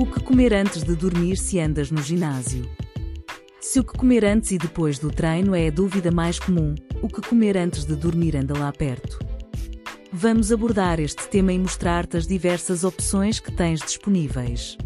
O que comer antes de dormir se andas no ginásio? Se o que comer antes e depois do treino é a dúvida mais comum, o que comer antes de dormir anda lá perto. Vamos abordar este tema e mostrar-te as diversas opções que tens disponíveis.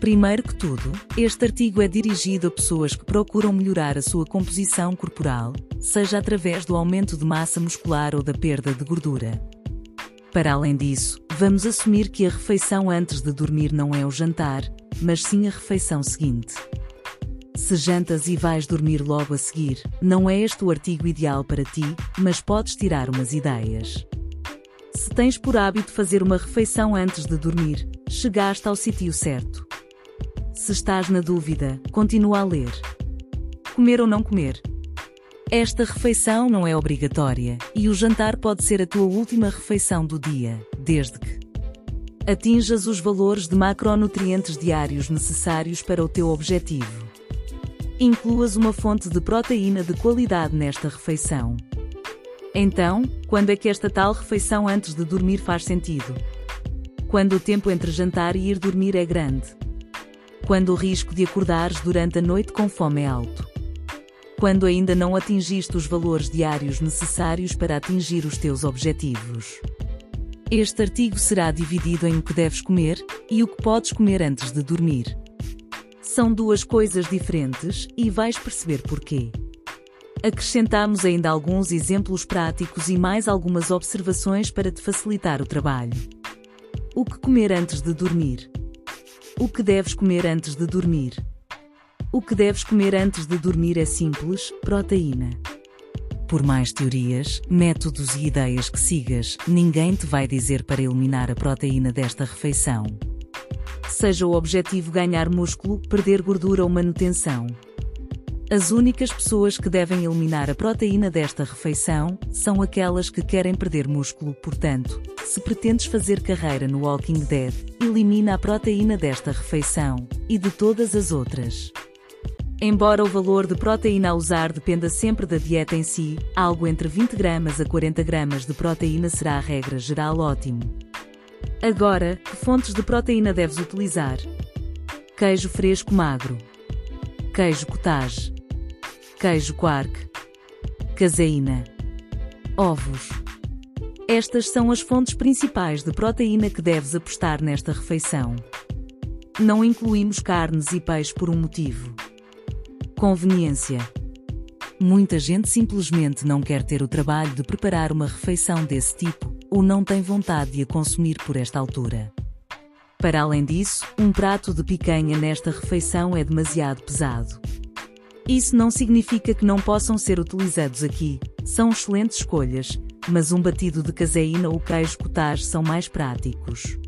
Primeiro que tudo, este artigo é dirigido a pessoas que procuram melhorar a sua composição corporal, seja através do aumento de massa muscular ou da perda de gordura. Para além disso, vamos assumir que a refeição antes de dormir não é o jantar, mas sim a refeição seguinte. Se jantas e vais dormir logo a seguir, não é este o artigo ideal para ti, mas podes tirar umas ideias. Se tens por hábito fazer uma refeição antes de dormir, chegaste ao sítio certo. Se estás na dúvida, continua a ler. Comer ou não comer? Esta refeição não é obrigatória, e o jantar pode ser a tua última refeição do dia, desde que atinjas os valores de macronutrientes diários necessários para o teu objetivo. Incluas uma fonte de proteína de qualidade nesta refeição. Então, quando é que esta tal refeição antes de dormir faz sentido? Quando o tempo entre jantar e ir dormir é grande. Quando o risco de acordares durante a noite com fome é alto quando ainda não atingiste os valores diários necessários para atingir os teus objetivos. Este artigo será dividido em o que deves comer e o que podes comer antes de dormir. São duas coisas diferentes e vais perceber porquê. Acrescentamos ainda alguns exemplos práticos e mais algumas observações para te facilitar o trabalho. O que comer antes de dormir? O que deves comer antes de dormir? O que deves comer antes de dormir é simples: proteína. Por mais teorias, métodos e ideias que sigas, ninguém te vai dizer para eliminar a proteína desta refeição. Seja o objetivo ganhar músculo, perder gordura ou manutenção. As únicas pessoas que devem eliminar a proteína desta refeição são aquelas que querem perder músculo, portanto, se pretendes fazer carreira no Walking Dead, elimina a proteína desta refeição e de todas as outras. Embora o valor de proteína a usar dependa sempre da dieta em si, algo entre 20 gramas a 40 gramas de proteína será a regra geral ótimo. Agora, que fontes de proteína deves utilizar? Queijo fresco magro. Queijo cottage. Queijo quark. Caseína. Ovos. Estas são as fontes principais de proteína que deves apostar nesta refeição. Não incluímos carnes e peixe por um motivo. Conveniência. Muita gente simplesmente não quer ter o trabalho de preparar uma refeição desse tipo, ou não tem vontade de a consumir por esta altura. Para além disso, um prato de picanha nesta refeição é demasiado pesado. Isso não significa que não possam ser utilizados aqui, são excelentes escolhas, mas um batido de caseína ou queijo cottage são mais práticos.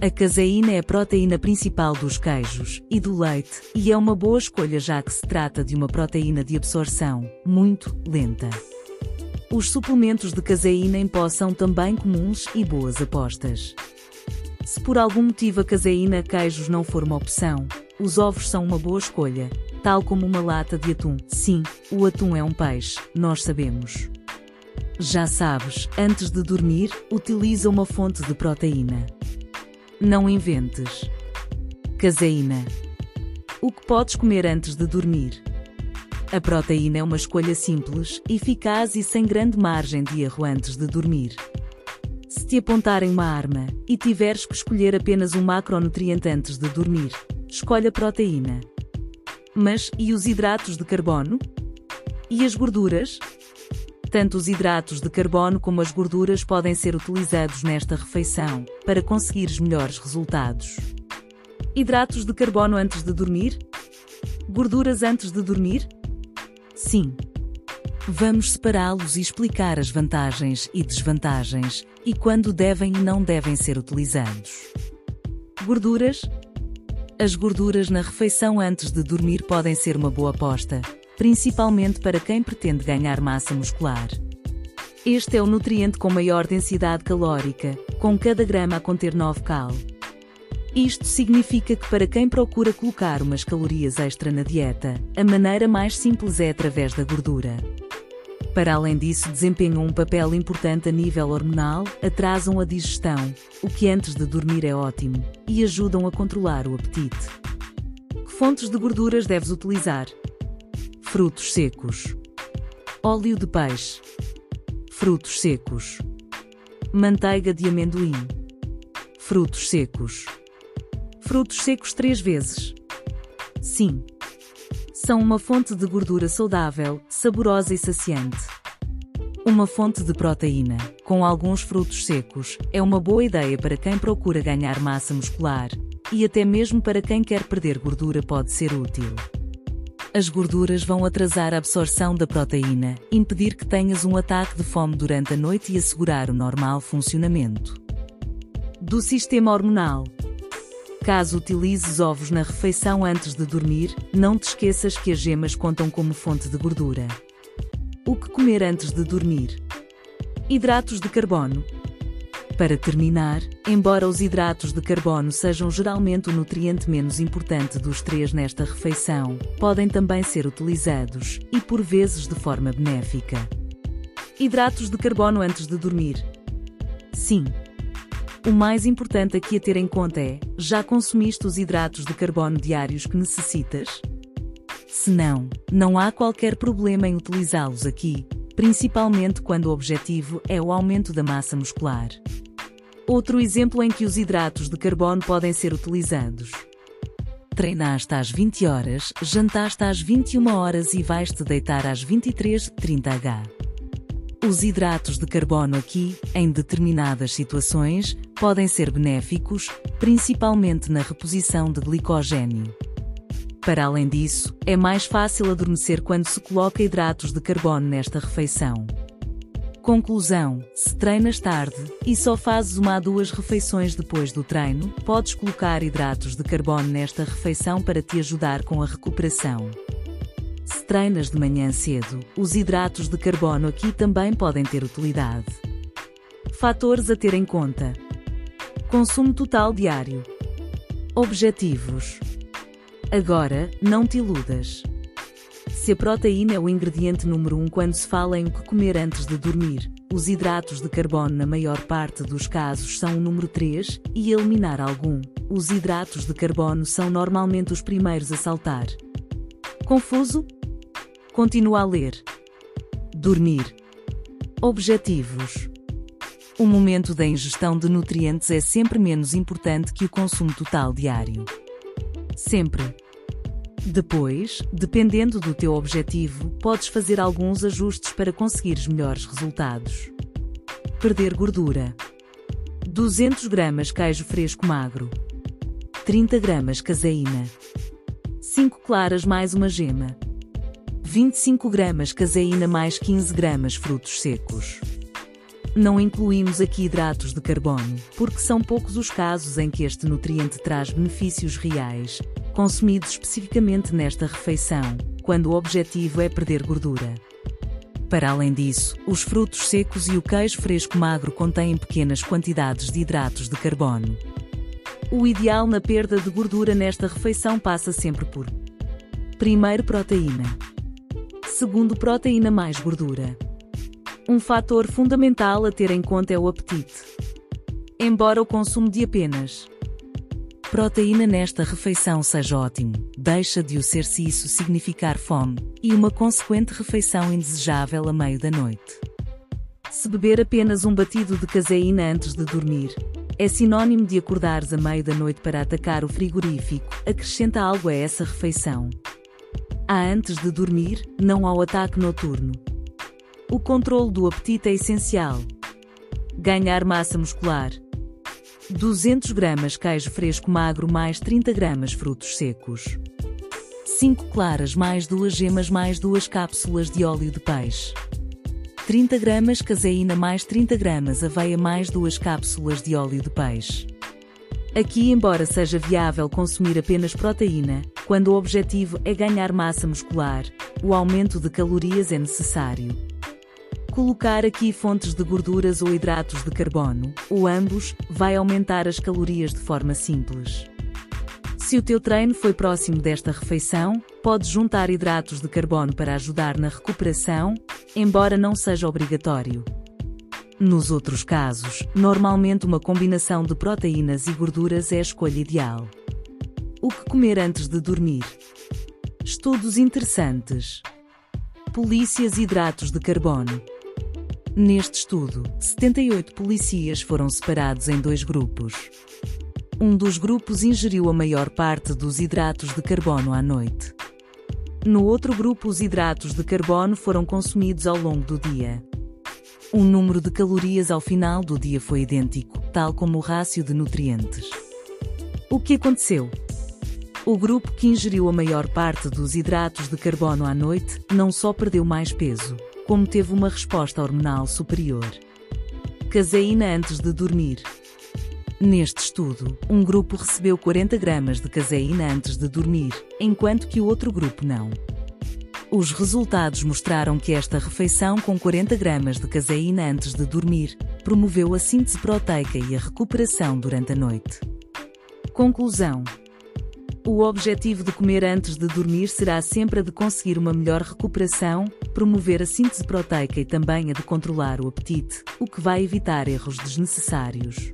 A caseína é a proteína principal dos queijos e do leite, e é uma boa escolha já que se trata de uma proteína de absorção muito lenta. Os suplementos de caseína em pó são também comuns e boas apostas. Se por algum motivo a caseína queijos não for uma opção, os ovos são uma boa escolha, tal como uma lata de atum. Sim, o atum é um peixe, nós sabemos. Já sabes, antes de dormir, utiliza uma fonte de proteína. Não inventes. Caseína. O que podes comer antes de dormir? A proteína é uma escolha simples, eficaz e sem grande margem de erro antes de dormir. Se te apontarem uma arma e tiveres que escolher apenas um macronutriente antes de dormir, escolha a proteína. Mas e os hidratos de carbono? E as gorduras? Tanto os hidratos de carbono como as gorduras podem ser utilizados nesta refeição para conseguires melhores resultados. Hidratos de carbono antes de dormir? Gorduras antes de dormir? Sim. Vamos separá-los e explicar as vantagens e desvantagens e quando devem e não devem ser utilizados. Gorduras? As gorduras na refeição antes de dormir podem ser uma boa aposta, principalmente para quem pretende ganhar massa muscular. Este é o nutriente com maior densidade calórica, com cada grama a conter 9 cal. Isto significa que para quem procura colocar umas calorias extra na dieta, a maneira mais simples é através da gordura. Para além disso, desempenham um papel importante a nível hormonal, atrasam a digestão, o que antes de dormir é ótimo, e ajudam a controlar o apetite. Que fontes de gorduras deves utilizar? Frutos secos. Óleo de peixe. Frutos secos. Manteiga de amendoim. Frutos secos. Frutos secos três vezes. Sim. São uma fonte de gordura saudável, saborosa e saciante. Uma fonte de proteína, com alguns frutos secos, é uma boa ideia para quem procura ganhar massa muscular, e até mesmo para quem quer perder gordura pode ser útil. As gorduras vão atrasar a absorção da proteína, impedir que tenhas um ataque de fome durante a noite e assegurar o normal funcionamento do sistema hormonal. Caso utilizes ovos na refeição antes de dormir, não te esqueças que as gemas contam como fonte de gordura. O que comer antes de dormir? Hidratos de carbono. Para terminar, embora os hidratos de carbono sejam geralmente o nutriente menos importante dos três nesta refeição, podem também ser utilizados, e por vezes de forma benéfica. Hidratos de carbono antes de dormir. Sim. O mais importante aqui a ter em conta é: já consumiste os hidratos de carbono diários que necessitas? Se não, não há qualquer problema em utilizá-los aqui, principalmente quando o objetivo é o aumento da massa muscular. Outro exemplo em que os hidratos de carbono podem ser utilizados. Treinaste às 20 horas, jantaste às 21 horas e vais-te deitar às 23:30 h. Os hidratos de carbono aqui, em determinadas situações, podem ser benéficos, principalmente na reposição de glicogênio. Para além disso, é mais fácil adormecer quando se coloca hidratos de carbono nesta refeição. Conclusão: se treinas tarde e só fazes uma a duas refeições depois do treino, podes colocar hidratos de carbono nesta refeição para te ajudar com a recuperação. Se treinas de manhã cedo, os hidratos de carbono aqui também podem ter utilidade. Fatores a ter em conta: consumo total diário, objetivos. Agora, não te iludas. Se a proteína é o ingrediente número um quando se fala em o que comer antes de dormir, os hidratos de carbono na maior parte dos casos são o número 3, e eliminar algum. Os hidratos de carbono são normalmente os primeiros a saltar. Confuso? Continua a ler. Dormir. Objetivos. O momento da ingestão de nutrientes é sempre menos importante que o consumo total diário. Sempre. Depois, dependendo do teu objetivo, podes fazer alguns ajustes para conseguires melhores resultados. Perder gordura. 200 gramas queijo fresco magro. 30 gramas caseína. 5 claras mais uma gema. 25 gramas caseína mais 15 gramas frutos secos. Não incluímos aqui hidratos de carbono, porque são poucos os casos em que este nutriente traz benefícios reais, consumidos especificamente nesta refeição, quando o objetivo é perder gordura. Para além disso, os frutos secos e o queijo fresco magro contêm pequenas quantidades de hidratos de carbono. O ideal na perda de gordura nesta refeição passa sempre por: primeiro, proteína, segundo, proteína mais gordura. Um fator fundamental a ter em conta é o apetite. Embora o consumo de apenas Proteína nesta refeição seja ótimo, deixa de o ser se isso significar fome, e uma consequente refeição indesejável a meio da noite. Se beber apenas um batido de caseína antes de dormir, é sinônimo de acordares a meio da noite para atacar o frigorífico, acrescenta algo a essa refeição. Há antes de dormir, não ao ataque noturno. O controle do apetite é essencial. Ganhar massa muscular. 200 gramas queijo fresco magro mais 30 gramas frutos secos. 5 claras mais 2 gemas mais 2 cápsulas de óleo de peixe. 30 gramas caseína mais 30 gramas aveia mais 2 cápsulas de óleo de peixe. Aqui, embora seja viável consumir apenas proteína, quando o objetivo é ganhar massa muscular, o aumento de calorias é necessário. Colocar aqui fontes de gorduras ou hidratos de carbono, ou ambos, vai aumentar as calorias de forma simples. Se o teu treino foi próximo desta refeição, podes juntar hidratos de carbono para ajudar na recuperação, embora não seja obrigatório. Nos outros casos, normalmente uma combinação de proteínas e gorduras é a escolha ideal. O que comer antes de dormir? Estudos interessantes. Polícias hidratos de carbono. Neste estudo, 78 polícias foram separados em dois grupos. Um dos grupos ingeriu a maior parte dos hidratos de carbono à noite. No outro grupo, os hidratos de carbono foram consumidos ao longo do dia. O número de calorias ao final do dia foi idêntico, tal como o rácio de nutrientes. O que aconteceu? O grupo que ingeriu a maior parte dos hidratos de carbono à noite não só perdeu mais peso, como teve uma resposta hormonal superior. Caseína antes de dormir. Neste estudo, um grupo recebeu 40 gramas de caseína antes de dormir, enquanto que o outro grupo não. Os resultados mostraram que esta refeição com 40 gramas de caseína antes de dormir promoveu a síntese proteica e a recuperação durante a noite. Conclusão: O objetivo de comer antes de dormir será sempre a de conseguir uma melhor recuperação, promover a síntese proteica e também a de controlar o apetite, o que vai evitar erros desnecessários.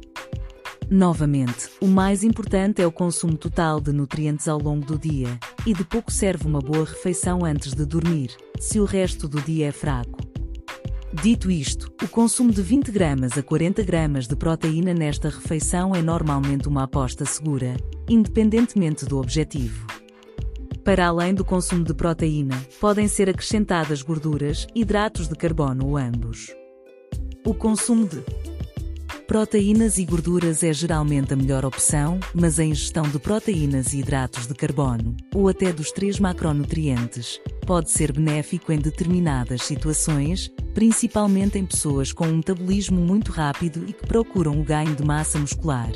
Novamente, o mais importante é o consumo total de nutrientes ao longo do dia, e de pouco serve uma boa refeição antes de dormir, se o resto do dia é fraco. Dito isto, o consumo de 20 gramas a 40 gramas de proteína nesta refeição é normalmente uma aposta segura, independentemente do objetivo. Para além do consumo de proteína, podem ser acrescentadas gorduras, hidratos de carbono ou ambos. O consumo de Proteínas e gorduras é geralmente a melhor opção, mas a ingestão de proteínas e hidratos de carbono, ou até dos três macronutrientes, pode ser benéfico em determinadas situações, principalmente em pessoas com um metabolismo muito rápido e que procuram o ganho de massa muscular.